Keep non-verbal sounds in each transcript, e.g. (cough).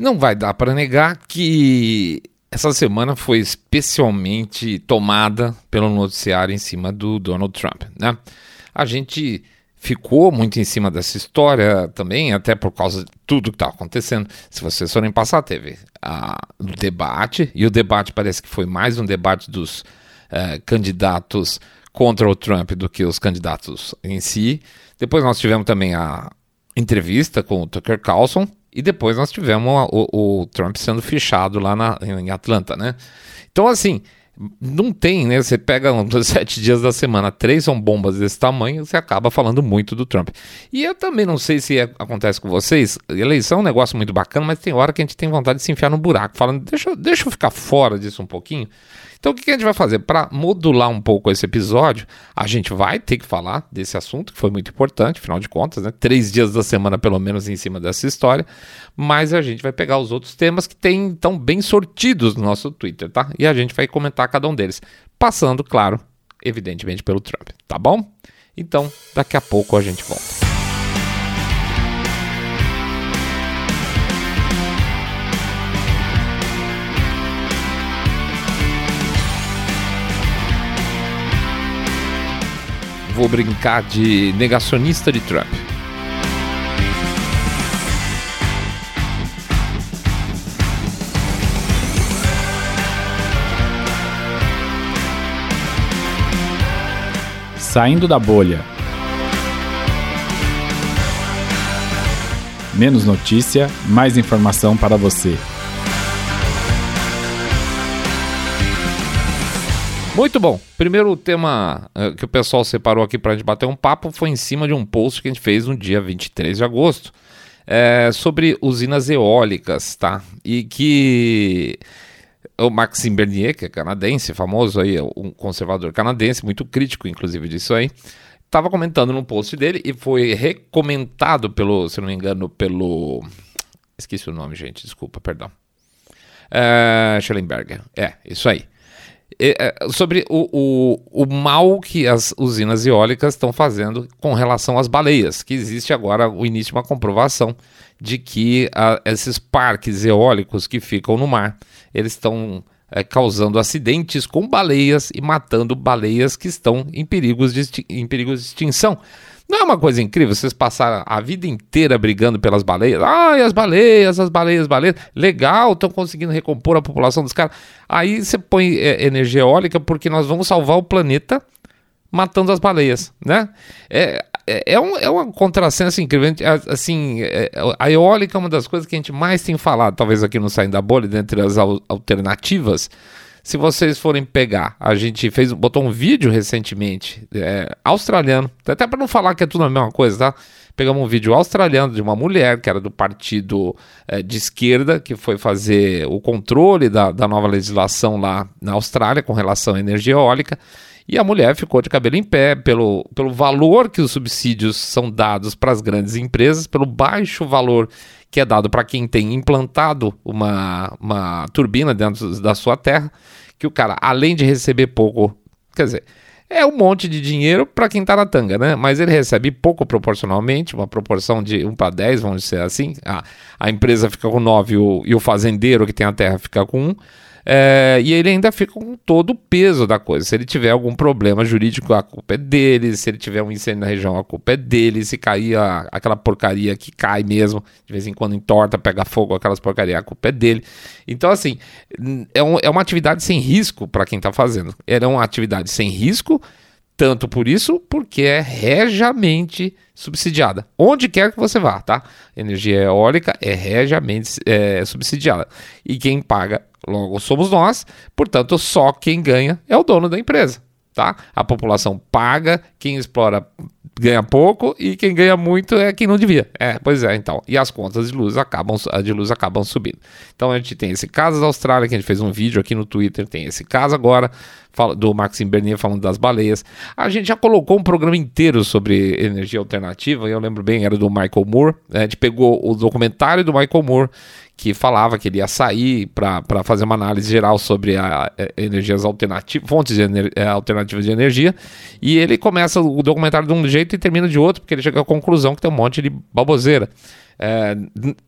Não vai dar para negar que essa semana foi especialmente tomada pelo noticiário em cima do Donald Trump, né? A gente ficou muito em cima dessa história também, até por causa de tudo que está acontecendo. Se vocês forem passar, teve o debate, e o debate parece que foi mais um debate dos uh, candidatos contra o Trump do que os candidatos em si. Depois nós tivemos também a entrevista com o Tucker Carlson, e depois nós tivemos o, o Trump sendo fichado lá na, em Atlanta, né? Então, assim, não tem, né? Você pega um dos (laughs) sete dias da semana, três são bombas desse tamanho, você acaba falando muito do Trump. E eu também não sei se é, acontece com vocês, eleição é um negócio muito bacana, mas tem hora que a gente tem vontade de se enfiar no buraco, falando, deixa, deixa eu ficar fora disso um pouquinho. Então, o que a gente vai fazer? Para modular um pouco esse episódio, a gente vai ter que falar desse assunto, que foi muito importante, afinal de contas, né? Três dias da semana, pelo menos, em cima dessa história. Mas a gente vai pegar os outros temas que tem tão bem sortidos no nosso Twitter, tá? E a gente vai comentar cada um deles. Passando, claro, evidentemente, pelo Trump, tá bom? Então, daqui a pouco a gente volta. Vou brincar de negacionista de Trump. Saindo da bolha. Menos notícia, mais informação para você. Muito bom. Primeiro tema uh, que o pessoal separou aqui para a gente bater um papo foi em cima de um post que a gente fez no dia 23 de agosto é, sobre usinas eólicas, tá? E que o Maxime Bernier, que é canadense, famoso aí, um conservador canadense, muito crítico inclusive disso aí, estava comentando no post dele e foi recomendado pelo, se não me engano, pelo... Esqueci o nome, gente, desculpa, perdão. É, Schellenberger, é, isso aí. É, sobre o, o, o mal que as usinas eólicas estão fazendo com relação às baleias, que existe agora o início de uma comprovação de que a, esses parques eólicos que ficam no mar, eles estão é, causando acidentes com baleias e matando baleias que estão em perigos de, em perigos de extinção. Não é uma coisa incrível vocês passaram a vida inteira brigando pelas baleias? Ai, as baleias, as baleias, as baleias. Legal, estão conseguindo recompor a população dos caras. Aí você põe é, energia eólica porque nós vamos salvar o planeta matando as baleias, né? É, é, é, um, é uma contrassenso incrível. Assim, é, a eólica é uma das coisas que a gente mais tem falado, talvez aqui no Saindo da Bolha, dentre as alternativas se vocês forem pegar, a gente fez, botou um vídeo recentemente, é, australiano, até para não falar que é tudo a mesma coisa, tá? Pegamos um vídeo australiano de uma mulher que era do partido é, de esquerda, que foi fazer o controle da, da nova legislação lá na Austrália com relação à energia eólica. E a mulher ficou de cabelo em pé pelo, pelo valor que os subsídios são dados para as grandes empresas, pelo baixo valor que é dado para quem tem implantado uma, uma turbina dentro da sua terra, que o cara, além de receber pouco, quer dizer, é um monte de dinheiro para quem está na tanga, né? Mas ele recebe pouco proporcionalmente, uma proporção de 1 para 10, vamos dizer assim. A, a empresa fica com 9 e o, e o fazendeiro que tem a terra fica com 1. É, e ele ainda fica com todo o peso da coisa. Se ele tiver algum problema jurídico, a culpa é dele. Se ele tiver um incêndio na região, a culpa é dele. Se cair a, aquela porcaria que cai mesmo, de vez em quando entorta, pega fogo, aquelas porcarias, a culpa é dele. Então, assim, é, um, é uma atividade sem risco para quem está fazendo. Era uma atividade sem risco, tanto por isso, porque é regiamente subsidiada. Onde quer que você vá, tá? Energia eólica é regiamente é, subsidiada. E quem paga Logo, somos nós, portanto, só quem ganha é o dono da empresa. Tá? A população paga, quem explora ganha pouco e quem ganha muito é quem não devia. É, pois é, então. E as contas de luz acabam, de luz acabam subindo. Então a gente tem esse caso da Austrália, que a gente fez um vídeo aqui no Twitter, tem esse caso agora do Maxime Bernier falando das baleias. A gente já colocou um programa inteiro sobre energia alternativa, eu lembro bem, era do Michael Moore. Né? A gente pegou o documentário do Michael Moore que falava que ele ia sair para fazer uma análise geral sobre a, a energias alternativas, fontes de ener, é, alternativas de energia, e ele começa o documentário de um jeito e termina de outro, porque ele chega à conclusão que tem um monte de baboseira. é,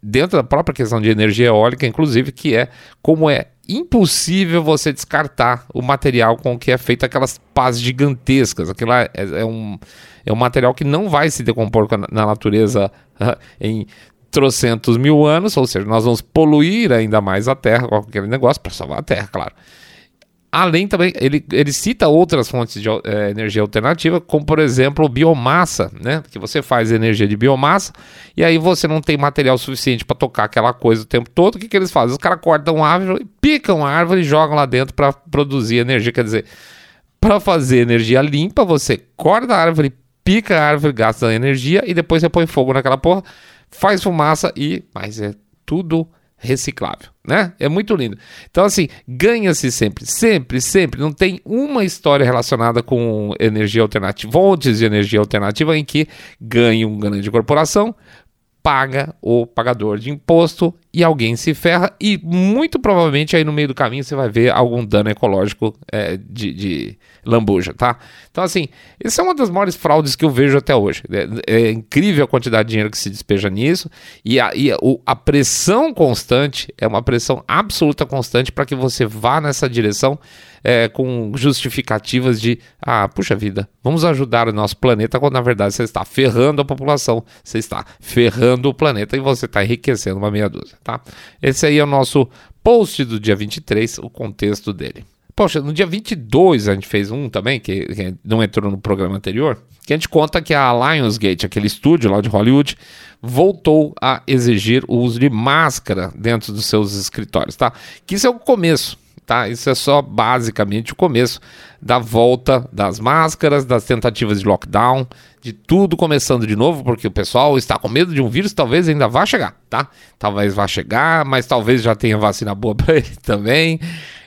dentro da própria questão de energia eólica, inclusive, que é como é impossível você descartar o material com que é feito aquelas pás gigantescas. Aquilo é, é, um, é um material que não vai se decompor na natureza (laughs) em trocentos mil anos, ou seja, nós vamos poluir ainda mais a Terra com aquele negócio para salvar a Terra, claro. Além também, ele, ele cita outras fontes de é, energia alternativa, como por exemplo biomassa, né? Que você faz energia de biomassa e aí você não tem material suficiente para tocar aquela coisa o tempo todo. O que, que eles fazem? Os caras cortam a árvore, picam a árvore e jogam lá dentro para produzir energia. Quer dizer, para fazer energia limpa, você corta a árvore, pica a árvore, gasta energia e depois você põe fogo naquela porra, faz fumaça e. Mas é tudo reciclável, né? É muito lindo. Então, assim, ganha-se sempre, sempre, sempre. Não tem uma história relacionada com energia alternativa, fontes de energia alternativa em que ganha uma grande corporação, paga o pagador de imposto e alguém se ferra e muito provavelmente aí no meio do caminho você vai ver algum dano ecológico é, de, de, lambuja, tá? Então assim, isso é uma das maiores fraudes que eu vejo até hoje. É, é incrível a quantidade de dinheiro que se despeja nisso e a, e a, a pressão constante é uma pressão absoluta constante para que você vá nessa direção é, com justificativas de, ah, puxa vida, vamos ajudar o nosso planeta, quando na verdade você está ferrando a população, você está ferrando o planeta e você está enriquecendo uma meia dúzia, tá? Esse aí é o nosso post do dia 23, o contexto dele. Poxa, no dia 22 a gente fez um também, que, que, não entrou no programa anterior, que a gente conta que a Lionsgate, aquele estúdio lá de Hollywood, voltou a exigir o uso de máscara dentro dos seus escritórios, tá? Que isso é o começo tá? Isso é só basicamente o começo da volta das máscaras, das tentativas de lockdown, de tudo começando de novo, porque o pessoal está com medo de um vírus, talvez ainda vá chegar, tá? Talvez vá chegar, mas talvez já tenha vacina boa (laughs) para ele também.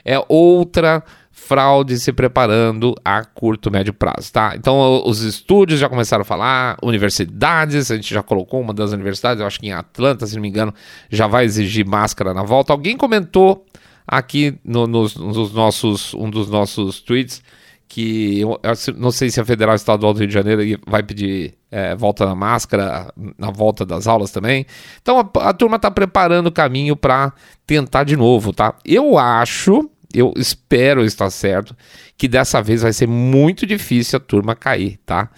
É outra fraude se preparando a curto, médio prazo, tá? Então os estúdios já começaram a falar, universidades, a gente já colocou uma das universidades, eu acho que em Atlanta, se não me engano, já vai exigir máscara na volta. Alguém comentou aqui no, nos, nos, nossos, um dos nossos tweets que eu, eu, não sei se a Federal Estadual do Rio de Janeiro vai pedir é, volta na máscara na volta das aulas também. Então a, a turma está preparando o caminho para tentar de novo, tá? Eu acho, eu espero estar certo, que dessa vez vai ser muito difícil a turma cair, tá?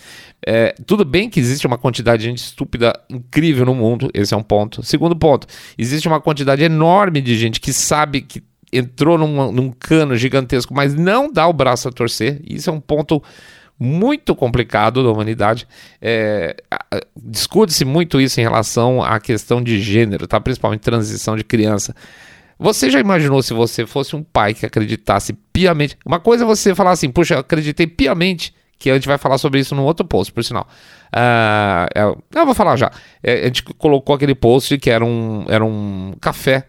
É, tudo bem que existe uma quantidade de gente estúpida incrível no mundo, esse é um ponto. Segundo ponto, existe uma quantidade enorme de gente que sabe que entrou num, num cano gigantesco, mas não dá o braço a torcer. Isso é um ponto muito complicado da humanidade. É, Discute-se muito isso em relação à questão de gênero, tá? principalmente transição de criança. Você já imaginou se você fosse um pai que acreditasse piamente? Uma coisa é você falar assim, puxa, eu acreditei piamente, que a gente vai falar sobre isso no outro post, por sinal. Uh, eu vou falar já. É, a gente colocou aquele post que era um, era um café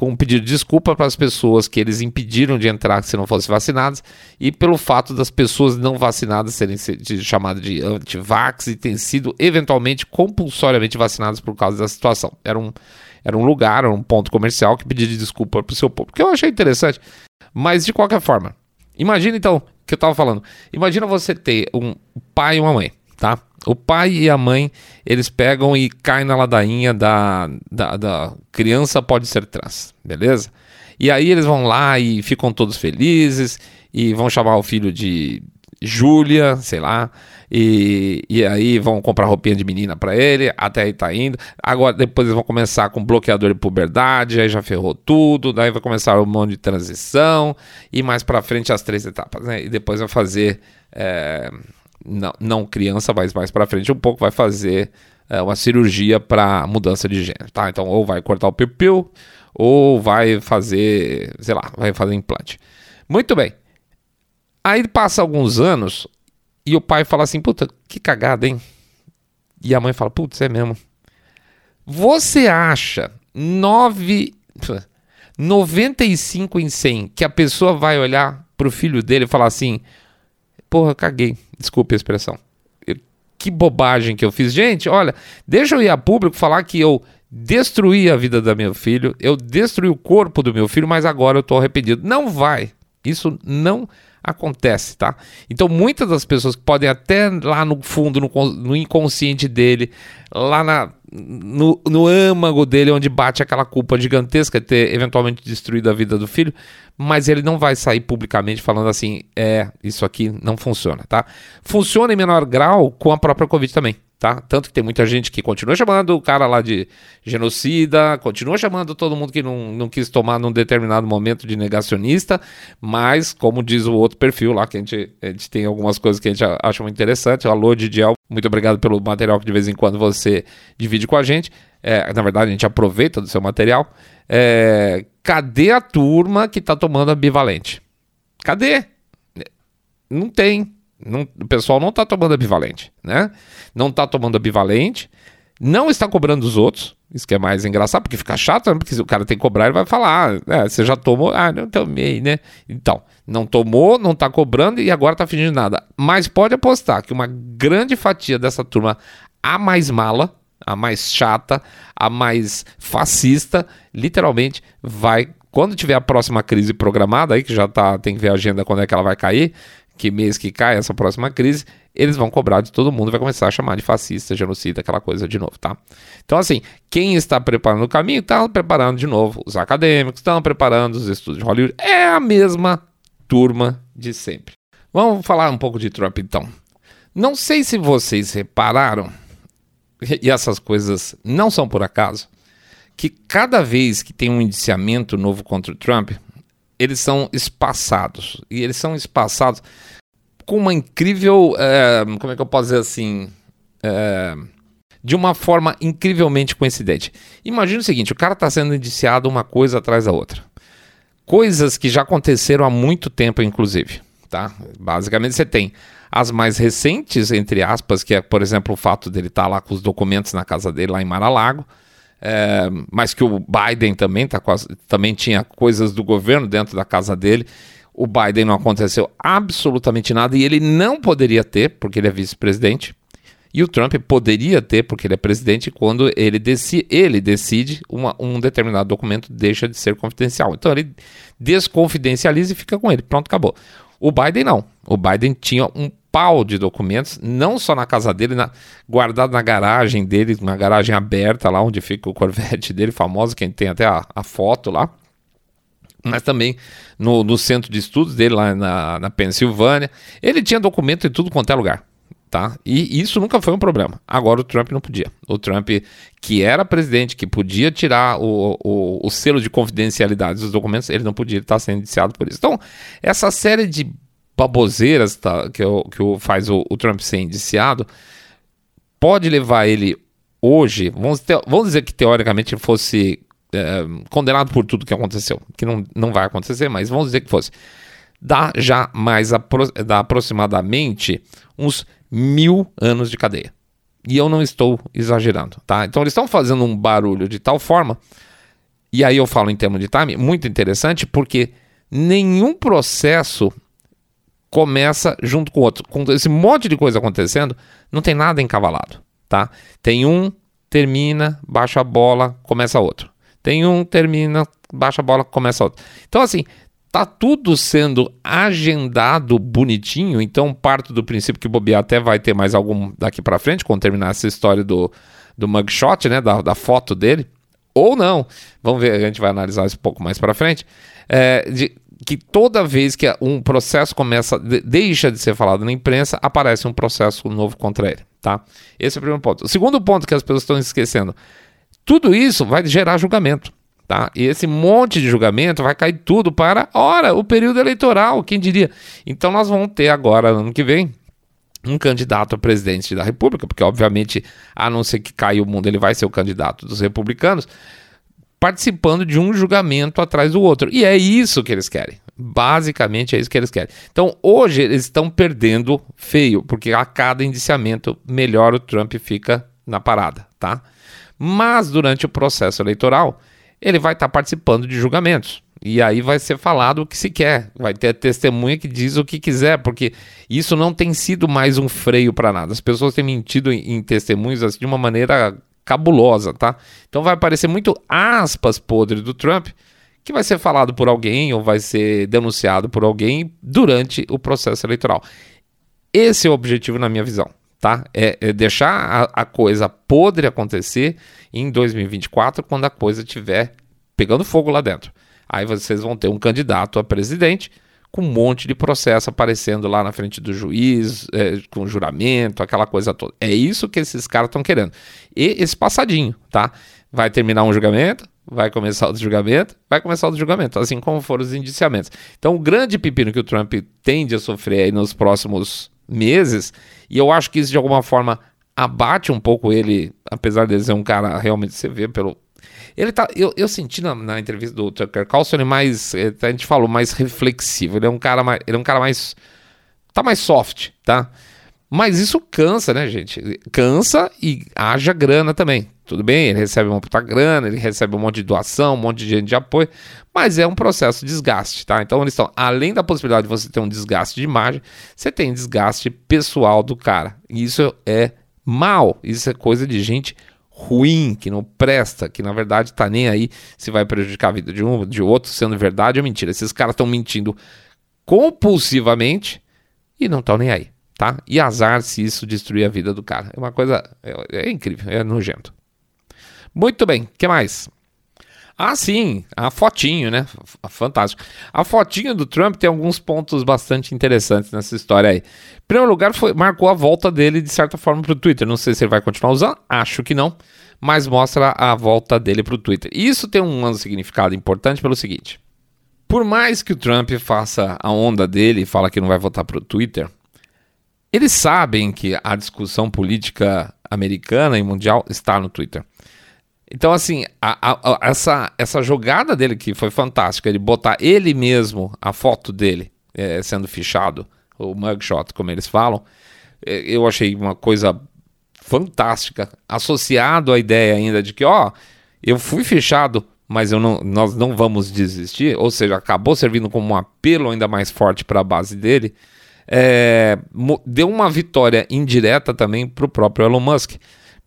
com um pedido de desculpa para as pessoas que eles impediram de entrar se não fossem vacinadas e pelo fato das pessoas não vacinadas serem chamadas de anti-vax e terem sido eventualmente compulsoriamente vacinadas por causa da situação. Era um, era um lugar, era um ponto comercial que pedia de desculpa para o seu povo, que eu achei interessante. Mas de qualquer forma, imagina então, que eu estava falando, imagina você ter um pai e uma mãe, tá? O pai e a mãe, eles pegam e caem na ladainha da, da, da, criança pode ser trans, beleza? E aí eles vão lá e ficam todos felizes e vão chamar o filho de Júlia, sei lá, e, e aí vão comprar roupinha de menina para ele, até aí tá indo. Agora, depois eles vão começar com bloqueador de puberdade, aí já ferrou tudo, daí vai começar o um monte de transição, e mais para frente as três etapas, né? E depois vai fazer... É não, não criança, mas mais para frente um pouco, vai fazer é, uma cirurgia para mudança de gênero, tá? Então, ou vai cortar o piu ou vai fazer, sei lá, vai fazer implante. Muito bem. Aí passa alguns anos e o pai fala assim: puta, que cagada, hein? E a mãe fala: putz, é mesmo. Você acha 9, 95 em 100 que a pessoa vai olhar pro filho dele e falar assim: porra, caguei. Desculpe a expressão. que bobagem que eu fiz. Gente, olha, deixa eu ir a público falar que eu destruí a vida do meu filho, eu destruí o corpo do meu filho, mas agora eu tô arrependido. Não vai. Isso não acontece, tá? Então muitas das pessoas que podem até lá no fundo, no, no inconsciente dele, lá na, no, no âmago dele, onde bate aquela culpa gigantesca de ter eventualmente destruído a vida do filho, mas ele não vai sair publicamente falando assim, é, isso aqui não funciona, tá? Funciona em menor grau com a própria Covid também tá? Tanto que tem muita gente que continua chamando o cara lá de genocida, continua chamando todo mundo que não, não quis tomar num determinado momento de negacionista, mas, como diz o outro perfil lá, que a gente, a gente tem algumas coisas que a gente acha muito interessante, o Alô Didiel, muito obrigado pelo material que de vez em quando você divide com a gente, é, na verdade a gente aproveita do seu material, é, cadê a turma que tá tomando ambivalente? Cadê? Não tem, não, o pessoal não está tomando ambivalente, né? Não está tomando ambivalente, não está cobrando os outros. Isso que é mais engraçado, porque fica chato, né? porque se o cara tem que cobrar, ele vai falar: ah, é, você já tomou? Ah, não tomei, né? Então, não tomou, não está cobrando e agora está fingindo nada. Mas pode apostar que uma grande fatia dessa turma, a mais mala, a mais chata, a mais fascista, literalmente vai. Quando tiver a próxima crise programada, aí que já tá, tem que ver a agenda quando é que ela vai cair, que mês que cai essa próxima crise, eles vão cobrar de todo mundo, vai começar a chamar de fascista, genocida, aquela coisa de novo, tá? Então, assim, quem está preparando o caminho, está preparando de novo. Os acadêmicos estão preparando os estudos de Hollywood. É a mesma turma de sempre. Vamos falar um pouco de Trump, então. Não sei se vocês repararam, e essas coisas não são por acaso, que cada vez que tem um indiciamento novo contra o Trump, eles são espaçados. E eles são espaçados com uma incrível. É, como é que eu posso dizer assim? É, de uma forma incrivelmente coincidente. Imagina o seguinte: o cara está sendo indiciado uma coisa atrás da outra. Coisas que já aconteceram há muito tempo, inclusive. Tá? Basicamente, você tem as mais recentes, entre aspas, que é, por exemplo, o fato dele estar tá lá com os documentos na casa dele, lá em Mar-a-Lago é, mas que o Biden também, tá, também tinha coisas do governo dentro da casa dele. O Biden não aconteceu absolutamente nada e ele não poderia ter, porque ele é vice-presidente. E o Trump poderia ter, porque ele é presidente, quando ele decide, ele decide uma, um determinado documento deixa de ser confidencial. Então ele desconfidencializa e fica com ele. Pronto, acabou. O Biden não. O Biden tinha um pau de documentos, não só na casa dele, na, guardado na garagem dele, uma garagem aberta lá onde fica o (laughs) Corvette dele, famoso, quem tem até a, a foto lá, mas também no, no, centro de estudos dele lá na, na Pensilvânia. Ele tinha documento em tudo quanto é lugar. Tá? E isso nunca foi um problema. Agora o Trump não podia. O Trump, que era presidente, que podia tirar o, o, o selo de confidencialidade dos documentos, ele não podia estar sendo indiciado por isso. Então, essa série de baboseiras tá, que, que faz o, o, Trump ser indiciado, pode levar ele hoje, vamos, te, vamos dizer que teoricamente fosse é, condenado por tudo que aconteceu, que não, não vai acontecer, mas vamos dizer que fosse, dá já mais apro, dá aproximadamente uns mil anos de cadeia. E eu não estou exagerando, tá? Então eles estão fazendo um barulho de tal forma, e aí eu falo em termos de time, muito interessante, porque nenhum processo começa junto com o outro. Com esse monte de coisa acontecendo, não tem nada encavalado, tá? Tem um, termina, baixa a bola, começa outro. Tem um, termina, baixa a bola, começa outro. Então, assim, tá tudo sendo agendado bonitinho, então parto do princípio que bobear até vai ter mais algum daqui para frente, quando terminar essa história do, do mugshot, né, da, da foto dele, ou não, vamos ver, a gente vai analisar isso um pouco mais para frente, é, de, que toda vez que um processo começa, deixa de ser falado na imprensa, aparece um processo novo contra ele, tá? Esse é o primeiro ponto. O segundo ponto que as pessoas estão esquecendo, tudo isso vai gerar julgamento, tá? E esse monte de julgamento vai cair tudo para, ora, o período eleitoral, quem diria? Então nós vamos ter agora, ano que vem, um candidato a presidente da República, porque obviamente, a não ser que caia o mundo, ele vai ser o candidato dos republicanos, participando de um julgamento atrás do outro. E é isso que eles querem. Basicamente é isso que eles querem. Então, hoje eles estão perdendo feio, porque a cada indiciamento melhor o Trump fica na parada, tá? Mas durante o processo eleitoral, ele vai estar participando de julgamentos. E aí vai ser falado o que se quer. Vai ter testemunha que diz o que quiser, porque isso não tem sido mais um freio para nada. As pessoas têm mentido em, em testemunhos assim, de uma maneira cabulosa, tá? Então vai aparecer muito aspas podre do Trump, que vai ser falado por alguém ou vai ser denunciado por alguém durante o processo eleitoral. Esse é o objetivo na minha visão, tá? É, é deixar a, a, coisa podre acontecer em 2024, quando a coisa estiver pegando fogo lá dentro. Aí vocês vão ter um candidato a presidente com um monte de processo aparecendo lá na frente do juiz, é, com juramento, aquela coisa toda. É isso que esses caras estão querendo. E esse passadinho, tá? Vai terminar um julgamento, vai começar outro julgamento, vai começar outro julgamento, assim como foram os indiciamentos. Então, o grande pepino que o Trump tende a sofrer nos próximos meses, e eu acho que isso de alguma forma abate um pouco ele, apesar de ele ser um cara realmente você vê pelo ele tá. Eu, eu senti na, na entrevista do Tucker Carlson ele mais. Eh, a gente falou, mais reflexivo. Ele é um cara mais. Ele é um cara mais. Tá mais soft, tá? Mas isso cansa, né, gente? Cansa e haja grana também. Tudo bem, ele recebe uma puta grana, ele recebe um monte de doação, um monte de gente de apoio, mas é um processo de desgaste, tá? Então eles estão, além da possibilidade de você ter um desgaste de imagem, você tem desgaste pessoal do cara. E isso é mal, isso é coisa de gente ruim, que não presta, que na verdade tá nem aí se vai prejudicar a vida de um, de outro, sendo verdade ou mentira. Esses caras estão mentindo compulsivamente e não estão nem aí, tá? E azar se isso destruir a vida do cara. É uma coisa. É, é incrível, é nojento. Muito bem, que mais? Ah, sim, a fotinho, né? Fantástico. A fotinho do Trump tem alguns pontos bastante interessantes nessa história aí. Em primeiro lugar, foi, marcou a volta dele, de certa forma, para o Twitter. Não sei se ele vai continuar usando, acho que não, mas mostra a volta dele para o Twitter. E isso tem um significado importante pelo seguinte: por mais que o Trump faça a onda dele e fala que não vai votar para o Twitter, eles sabem que a discussão política americana e mundial está no Twitter. Então, assim, a, a, a, essa, essa jogada dele que foi fantástica, ele botar ele mesmo, a foto dele é, sendo fichado, o mugshot, como eles falam, é, eu achei uma coisa fantástica, associado à ideia ainda de que, ó, eu fui fichado, mas eu não, nós não vamos desistir, ou seja, acabou servindo como um apelo ainda mais forte para a base dele, é, deu uma vitória indireta também para o próprio Elon Musk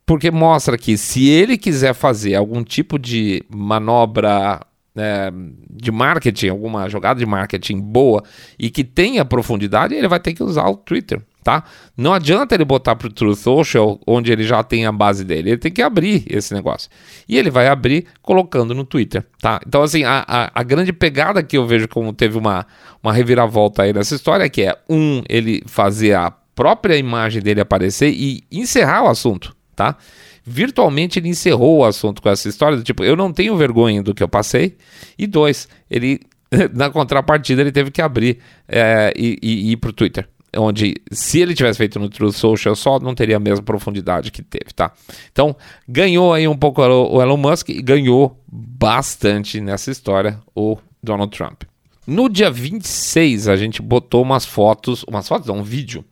porque mostra que se ele quiser fazer algum tipo de manobra é, de marketing, alguma jogada de marketing boa e que tenha profundidade, ele vai ter que usar o Twitter, tá? Não adianta ele botar para o True Social, onde ele já tem a base dele, ele tem que abrir esse negócio. E ele vai abrir colocando no Twitter, tá? Então, assim, a, a, a grande pegada que eu vejo como teve uma, uma reviravolta aí nessa história é que é, um, ele fazer a própria imagem dele aparecer e encerrar o assunto, tá? Virtualmente ele encerrou o assunto com essa história do tipo, eu não tenho vergonha do que eu passei. E dois, ele (laughs) na contrapartida ele teve que abrir é, e, e, e ir pro Twitter. Onde, se ele tivesse feito no True Social só, não teria a mesma profundidade que teve, tá? Então, ganhou aí um pouco o Elon Musk e ganhou bastante nessa história o Donald Trump. No dia 26, a gente botou umas fotos, umas fotos, não, um vídeo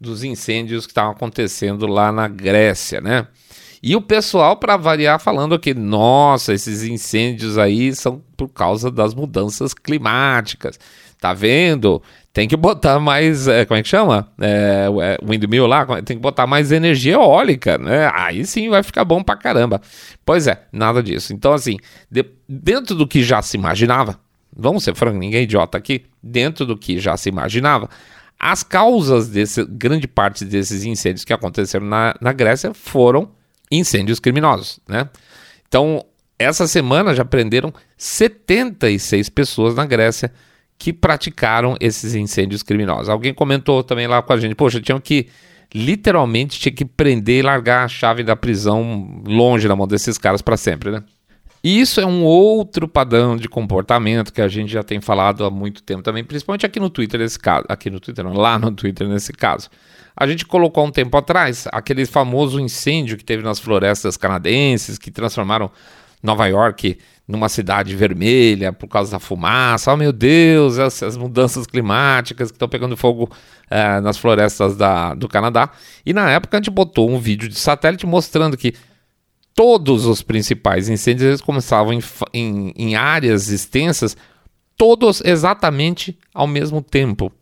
dos incêndios que estavam acontecendo lá na Grécia, né? E o pessoal, para variar, falando que, nossa, esses incêndios aí são por causa das mudanças climáticas. Tá vendo? Tem que botar mais. É, como é que chama? É, é windmill lá? Tem que botar mais energia eólica, né? Aí sim vai ficar bom pra caramba. Pois é, nada disso. Então, assim, de, dentro do que já se imaginava, vamos ser franco, ninguém é idiota aqui, dentro do que já se imaginava, as causas desse, grande parte desses incêndios que aconteceram na, na Grécia foram incêndios criminosos, né? Então, essa semana já prenderam 76 pessoas na Grécia que praticaram esses incêndios criminosos. Alguém comentou também lá com a gente, poxa, tinham que literalmente tinha que prender e largar a chave da prisão longe da mão desses caras para sempre, né? E isso é um outro padrão de comportamento que a gente já tem falado há muito tempo também, principalmente aqui no Twitter nesse caso, aqui no Twitter, não, lá no Twitter nesse caso. A gente colocou um tempo atrás aquele famoso incêndio que teve nas florestas canadenses, que transformaram Nova York numa cidade vermelha por causa da fumaça. Oh meu Deus, essas mudanças climáticas que estão pegando fogo é, nas florestas da, do Canadá. E na época a gente botou um vídeo de satélite mostrando que todos os principais incêndios eles começavam em, em, em áreas extensas, todos exatamente ao mesmo tempo.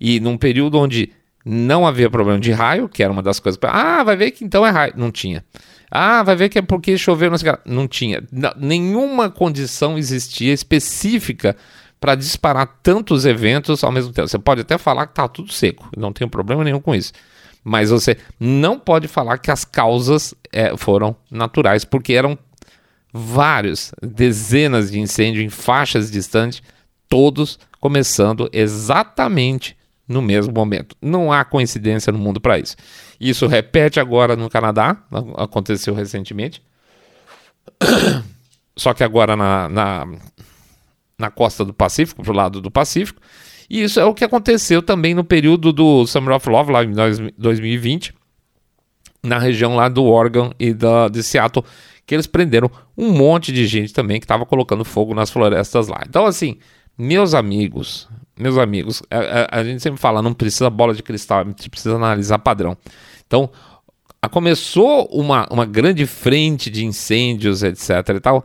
E num período onde não havia problema de raio, que era uma das coisas. Ah, vai ver que então é raio. Não tinha. Ah, vai ver que é porque choveu. Não tinha. Nenhuma condição existia específica para disparar tantos eventos ao mesmo tempo. Você pode até falar que está tudo seco, não tem problema nenhum com isso. Mas você não pode falar que as causas é, foram naturais, porque eram vários, dezenas de incêndios em faixas distantes, todos começando exatamente no mesmo momento. Não há coincidência no mundo para isso. Isso repete agora no Canadá, aconteceu recentemente. (coughs) Só que agora na, na, na costa do Pacífico, pro lado do Pacífico. E isso é o que aconteceu também no período do Summer of Love, lá em 2020, na região lá do Oregon e da, de Seattle, que eles prenderam um monte de gente também que estava colocando fogo nas florestas lá. Então, assim, meus amigos, meus amigos, a, a, a, gente sempre fala, não precisa bola de cristal, a gente precisa analisar padrão. Então, começou uma, uma grande frente de incêndios, etc e tal.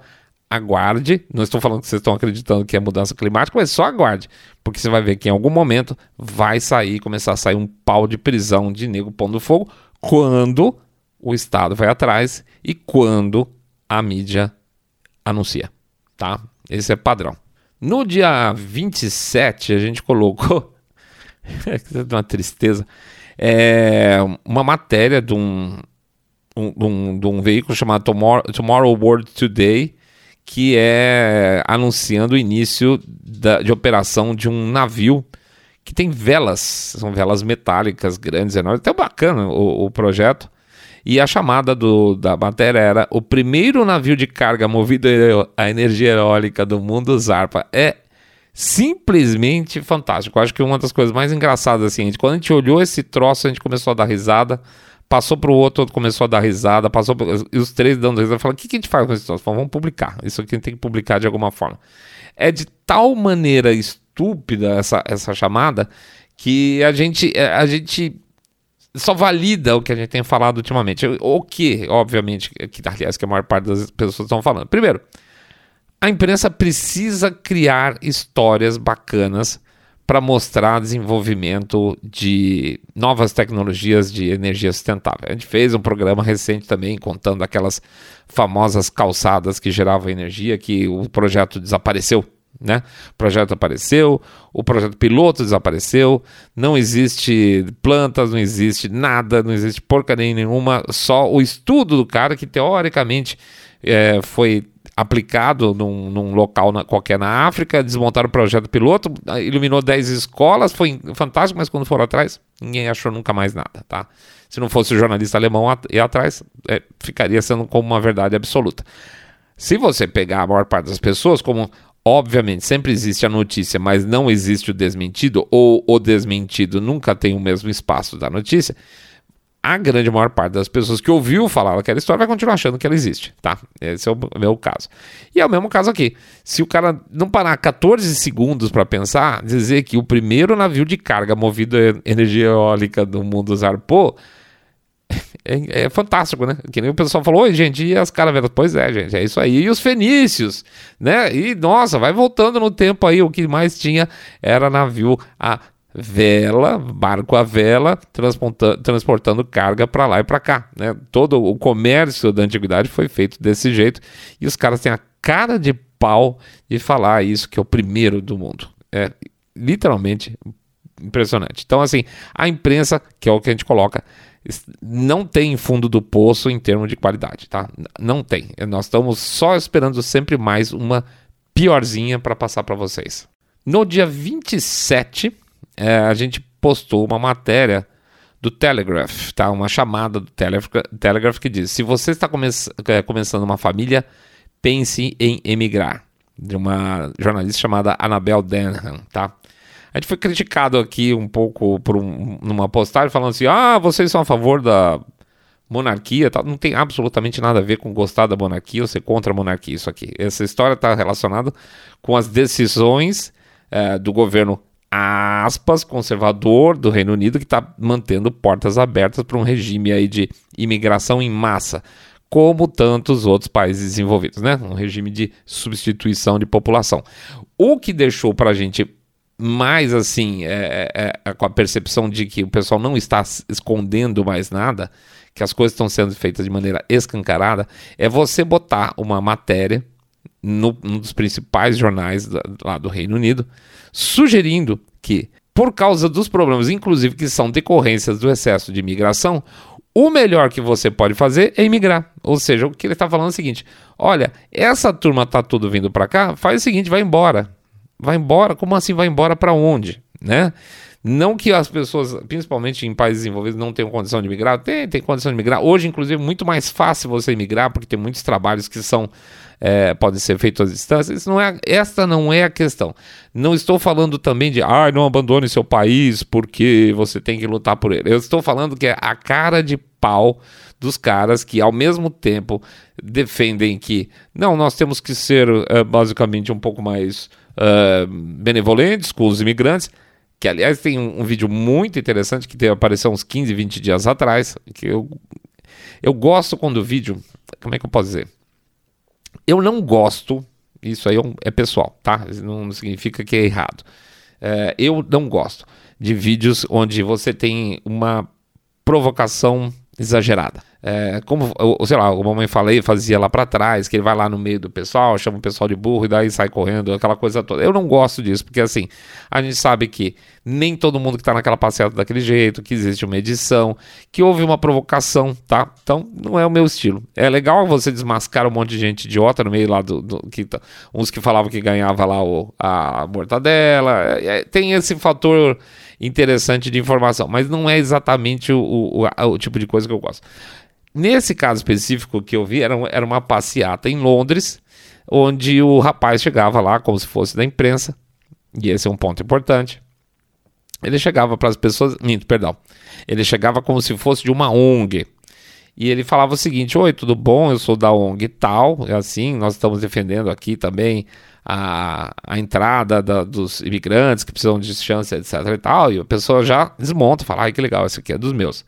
Aguarde, não estou falando que vocês estão acreditando que é mudança climática, mas só aguarde, porque você vai ver que em algum momento vai sair, começar a sair um pau de prisão de nego pondo fogo, quando o Estado vai atrás e quando a mídia anuncia, tá? Esse é padrão. No dia 27, a gente colocou. (laughs) uma tristeza. É uma matéria de um, um, de um veículo chamado Tomorrow, Tomorrow World Today, que é anunciando o início da, de operação de um navio que tem velas, são velas metálicas grandes, enormes. Até bacana o, o projeto. E a chamada do, da matéria era o primeiro navio de carga movido a energia eólica do mundo, Zarpa. É simplesmente fantástico. Eu acho que uma das coisas mais engraçadas assim, quando a gente olhou esse troço, a gente começou a dar risada, passou para o outro, começou a dar risada, passou pro, e os três dando risada, falaram, o que, que a gente faz com esse troço? Falei, vamos publicar, isso aqui a gente tem que publicar de alguma forma. É de tal maneira estúpida essa, essa chamada que a gente, a gente só valida o que a gente tem falado ultimamente. O que, obviamente, que aliás que a maior parte das pessoas estão falando. Primeiro, a imprensa precisa criar histórias bacanas para mostrar desenvolvimento de novas tecnologias de energia sustentável. A gente fez um programa recente também contando aquelas famosas calçadas que geravam energia, que o projeto desapareceu né? O projeto apareceu, o projeto piloto desapareceu, não existe plantas, não existe nada, não existe porcaria nenhuma, só o estudo do cara que teoricamente é, foi aplicado num, num local na, qualquer na África, desmontaram o projeto piloto, iluminou 10 escolas, foi fantástico, mas quando foram atrás, ninguém achou nunca mais nada, tá? Se não fosse o jornalista alemão ir atrás, é, ficaria sendo como uma verdade absoluta. Se você pegar a maior parte das pessoas, como Obviamente, sempre existe a notícia, mas não existe o desmentido, ou o desmentido nunca tem o mesmo espaço da notícia. A grande maior parte das pessoas que ouviu falar daquela história vai continuar achando que ela existe, tá? Esse é o meu caso. E é o mesmo caso aqui. Se o cara não parar 14 segundos para pensar, dizer que o primeiro navio de carga movido a energia eólica do mundo zarpou, (laughs) é, é, fantástico, né? Que nem o pessoal falou, oi, gente, e as caravelas? Pois é, gente, é isso aí. E os fenícios, né? E, nossa, vai voltando no tempo aí, o que mais tinha era navio a vela, barco a vela, transportando, carga para lá e para cá, né? Todo o comércio da antiguidade foi feito desse jeito e os caras têm a cara de pau de falar isso que é o primeiro do mundo. É literalmente impressionante. Então, assim, a imprensa, que é o que a gente coloca, não tem fundo do poço em termos de qualidade, tá? Não tem. Nós estamos só esperando sempre mais uma piorzinha para passar para vocês. No dia 27, é, a gente postou uma matéria do Telegraph, tá? Uma chamada do Telegraph, que diz: se você está come é, começando uma família, pense em emigrar. De uma jornalista chamada Annabelle Denham, tá? A gente foi criticado aqui um pouco por um, numa postagem falando assim: ah, vocês são a favor da monarquia, tal. não tem absolutamente nada a ver com gostar da monarquia ou ser contra a monarquia, isso aqui. Essa história está relacionada com as decisões é, do governo aspas, conservador do Reino Unido que está mantendo portas abertas para um regime aí de imigração em massa, como tantos outros países desenvolvidos, né? Um regime de substituição de população. O que deixou para a gente mais assim, é, é, é, com a percepção de que o pessoal não está escondendo mais nada, que as coisas estão sendo feitas de maneira escancarada, é você botar uma matéria no, num dos principais jornais da, lá do Reino Unido, sugerindo que por causa dos problemas, inclusive que são decorrências do excesso de imigração, o melhor que você pode fazer é imigrar. Ou seja, o que ele está falando é o seguinte: olha, essa turma tá tudo vindo para cá, faz o seguinte, vai embora. Vai embora? Como assim vai embora para onde? Né? Não que as pessoas, principalmente em países desenvolvidos, não tenham condição de migrar. Tem, tem condição de migrar. Hoje, inclusive, é muito mais fácil você migrar, porque tem muitos trabalhos que são é, podem ser feitos à distância. Isso não é, esta não é a questão. Não estou falando também de, ah, não abandone seu país porque você tem que lutar por ele. Eu estou falando que é a cara de pau dos caras que, ao mesmo tempo, defendem que, não, nós temos que ser é, basicamente um pouco mais uh, benevolentes com os imigrantes que aliás tem um, um, vídeo muito interessante que apareceu uns 15, 20 dias atrás, que eu, eu gosto quando o vídeo, como é que eu posso dizer? Eu não gosto, isso aí é, é pessoal, tá? Não significa que é errado. É, eu não gosto de vídeos onde você tem uma provocação exagerada. É, como, sei lá, o mamãe falei, fazia lá para trás, que ele vai lá no meio do pessoal, chama o pessoal de burro e daí sai correndo, aquela coisa toda. Eu não gosto disso, porque assim, a gente sabe que nem todo mundo que tá naquela passeata daquele jeito, que existe uma edição, que houve uma provocação, tá? Então, não é o meu estilo. É legal você desmascar um monte de gente idiota no meio lá do. do que tá, uns que falavam que ganhava lá o, a mortadela. É, é, tem esse fator interessante de informação, mas não é exatamente o, o, o tipo de coisa que eu gosto. Nesse caso específico que eu vi, era, era uma passeata em Londres, onde o rapaz chegava lá como se fosse da imprensa, e esse é um ponto importante. Ele chegava para as pessoas, minto, perdão. Ele chegava como se fosse de uma ONG. E ele falava o seguinte: Oi, tudo bom? Eu sou da ONG tal, é assim, nós estamos defendendo aqui também a, a entrada da, dos imigrantes que precisam de chance, etc e tal. E a pessoa já desmonta, fala: Ai, que legal, esse aqui é dos meus.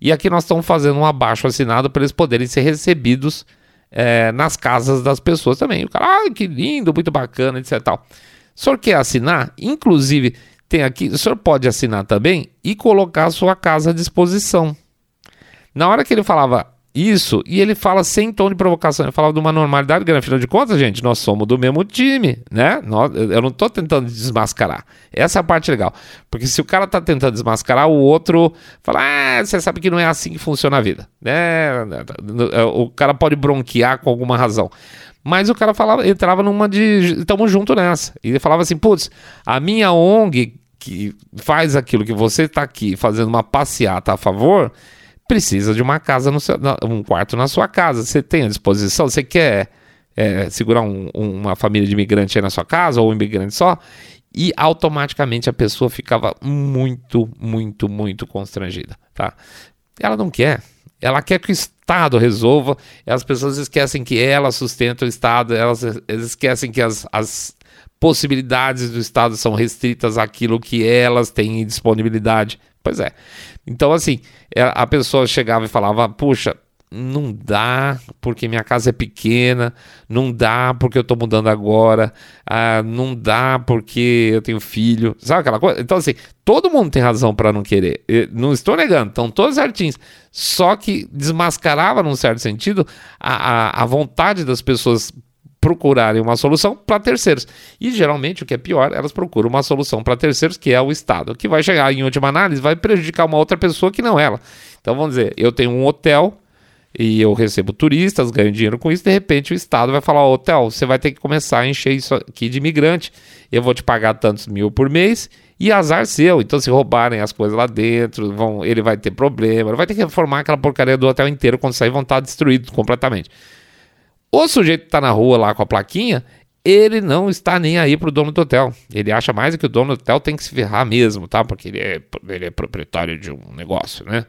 E aqui nós estamos fazendo um abaixo assinado para eles poderem ser recebidos é, nas casas das pessoas também. O cara, ah, que lindo, muito bacana, etc. Tal. O senhor quer assinar? Inclusive, tem aqui, o senhor pode assinar também e colocar a sua casa à disposição. Na hora que ele falava isso, e ele fala sem tom de provocação, ele fala de uma normalidade, que afinal de contas, gente, nós somos do mesmo time, né? Nós, eu não estou tentando desmascarar. Essa é a parte legal. Porque se o cara está tentando desmascarar, o outro fala, ah, você sabe que não é assim que funciona a vida, né? O cara pode bronquear com alguma razão. Mas o cara falava, entrava numa de, estamos junto nessa. E ele falava assim, putz, a minha ONG que faz aquilo que você está aqui fazendo uma passeata a favor precisa de uma casa no seu, um quarto na sua casa. Você tem à disposição? Você quer é, segurar um, uma família de imigrantes aí na sua casa ou um imigrante só? E automaticamente a pessoa ficava muito, muito, muito constrangida, tá? Ela não quer. Ela quer que o Estado resolva. as pessoas esquecem que ela sustenta o Estado. Elas, elas esquecem que as, as possibilidades do Estado são restritas àquilo que elas têm em disponibilidade. Pois é. Então, assim, é, a pessoa chegava e falava: puxa, não dá porque minha casa é pequena, não dá porque eu tô mudando agora, ah, não dá porque eu tenho filho, sabe aquela coisa? Então, assim, todo mundo tem razão para não querer. Eu não estou negando, estão todos certinhos. Só que desmascarava, num certo sentido, a, a, a vontade das pessoas procurarem uma solução para terceiros. E geralmente o que é pior, elas procuram uma solução para terceiros, que é o Estado, que vai chegar em última análise, vai prejudicar uma outra pessoa que não ela. Então vamos dizer, eu tenho um hotel e eu recebo turistas, ganho dinheiro com isso, de repente o Estado vai falar: hotel, você vai ter que começar a encher isso aqui de imigrante, eu vou te pagar tantos mil por mês. E azar seu, então se roubarem as coisas lá dentro, vão, ele vai ter problema, vai ter que reformar aquela porcaria do hotel inteiro quando sair vão estar destruídos completamente. O sujeito que tá na rua lá com a plaquinha, ele não está nem aí pro dono do hotel. Ele acha mais que o dono do hotel tem que se ferrar mesmo, tá? Porque ele é, ele é proprietário de um negócio, né?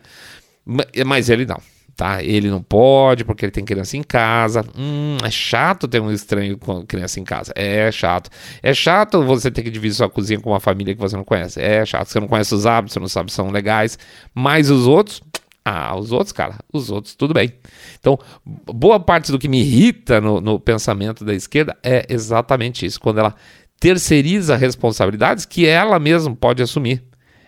Mas ele não, tá? Ele não pode porque ele tem criança em casa. Hum, é chato ter um estranho com criança em casa. É chato. É chato você ter que dividir sua cozinha com uma família que você não conhece. É chato. Você não conhece os hábitos, você não sabe se são legais. Mas os outros, ah, os outros, cara, os outros, tudo bem. Então, boa parte do que me irrita no, no pensamento da esquerda é exatamente isso, quando ela terceiriza responsabilidades que ela mesma pode assumir.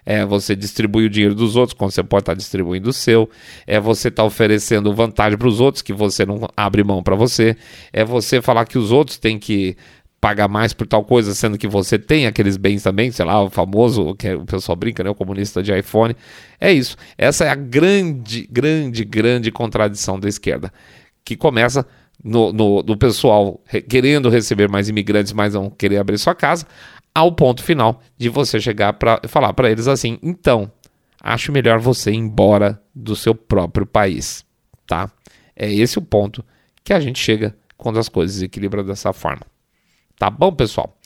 É você distribui o dinheiro dos outros quando você pode estar distribuindo o seu. É você estar oferecendo vantagem para os outros que você não abre mão para você. É você falar que os outros têm que pagar mais por tal coisa, sendo que você tem aqueles bens também, sei lá, o famoso, que o pessoal brinca, né, o comunista de iPhone. É isso. Essa é a grande, grande, grande contradição da esquerda, que começa no, no, no pessoal re, querendo receber mais imigrantes, mas não querer abrir sua casa, ao ponto final de você chegar para falar para eles assim: então, acho melhor você ir embora do seu próprio país, tá? É esse o ponto que a gente chega quando as coisas equilibram dessa forma. Tá bom, pessoal?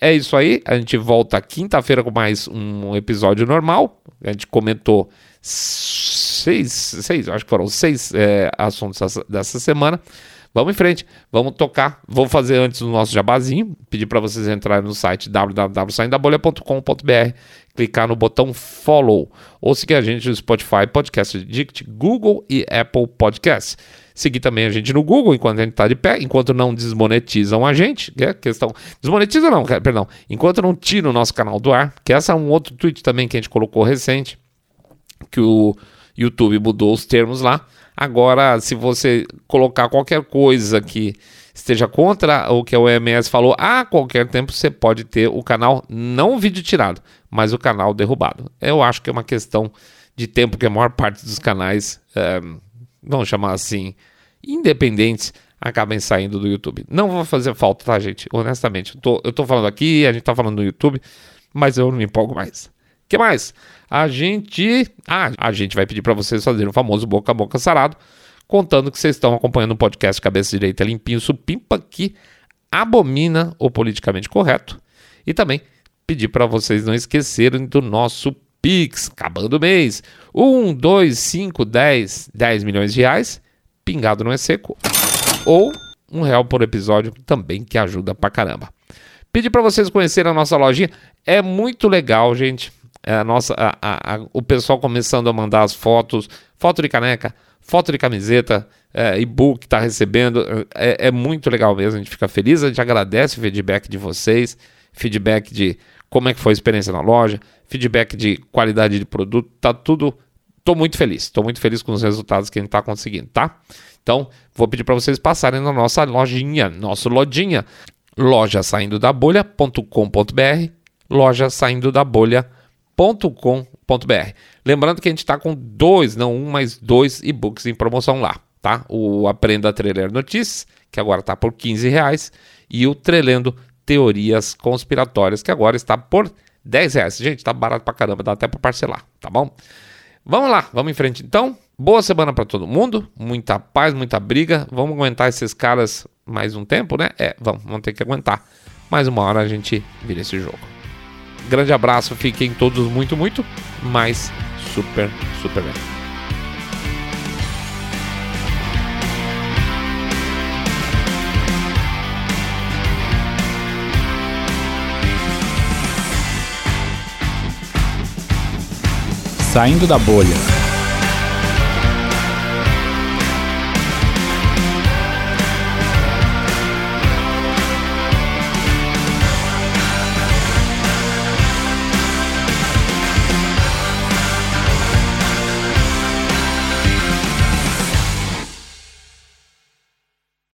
É isso aí. A gente volta quinta-feira com mais um episódio normal. A gente comentou seis, seis acho que foram seis é, assuntos dessa, semana. Vamos em frente, vamos tocar. Vou fazer antes o nosso jabazinho, pedir para vocês entrarem no site www.saindabolha.com.br, clicar no botão follow ou seguir a gente no Spotify, Podcast Addict, Google e Apple Podcasts. Seguir também a gente no Google enquanto a gente está de pé, enquanto não desmonetizam a gente, que é questão. Desmonetiza não, perdão. Enquanto não tiram o nosso canal do ar, que essa é um outro tweet também que a gente colocou recente, que o YouTube mudou os termos lá. Agora, se você colocar qualquer coisa que esteja contra o que a OMS falou, a qualquer tempo você pode ter o canal, não o vídeo tirado, mas o canal derrubado. Eu acho que é uma questão de tempo que a maior parte dos canais. É, vamos chamar assim, independentes, acabem saindo do YouTube. Não vai fazer falta, tá, gente? Honestamente, eu tô, eu tô falando aqui, a gente tá falando no YouTube, mas eu não me empolgo mais. que mais? A gente. Ah, a gente vai pedir para vocês fazerem o famoso boca a boca sarado, contando que vocês estão acompanhando um podcast Cabeça Direita Limpinho Supimpa que abomina o politicamente correto. E também pedir para vocês não esquecerem do nosso Pix, acabando o mês. 1, 2, 5, 10, 10 milhões de reais, pingado não é seco. Ou um real por episódio, também que ajuda pra caramba. Pedir para vocês conhecerem a nossa lojinha. É muito legal, gente. É a nossa, a, a, o pessoal começando a mandar as fotos, foto de caneca, foto de camiseta, é, e-book está recebendo. É, é, muito legal mesmo, a gente fica feliz, a gente agradece o feedback de vocês, feedback de como é que foi a experiência na loja, feedback de qualidade de produto, tá tudo. Tô muito feliz, tô muito feliz com os resultados que a gente tá conseguindo, tá? Então, vou pedir para vocês passarem na nossa lojinha, nosso lojinha, loja saindo da bolha.com.br, loja saindo da bolha.com.br. Lembrando que a gente está com dois, não um, mas dois e-books em promoção lá, tá? O Aprenda a Trailer Notícias, que agora está por 15 reais, e o Trelendo teorias conspiratórias, que agora está por 10 reais. Gente, tá barato pra caramba, dá até pra parcelar, tá bom? Vamos lá, vamos em frente então. Boa semana para todo mundo, muita paz, muita briga. Vamos aguentar esses caras mais um tempo, né? É, vamos, vamos ter que aguentar. Mais uma hora a gente vira esse jogo. Grande abraço, fiquem todos muito, muito, mais super, super bem. Saindo da Bolha.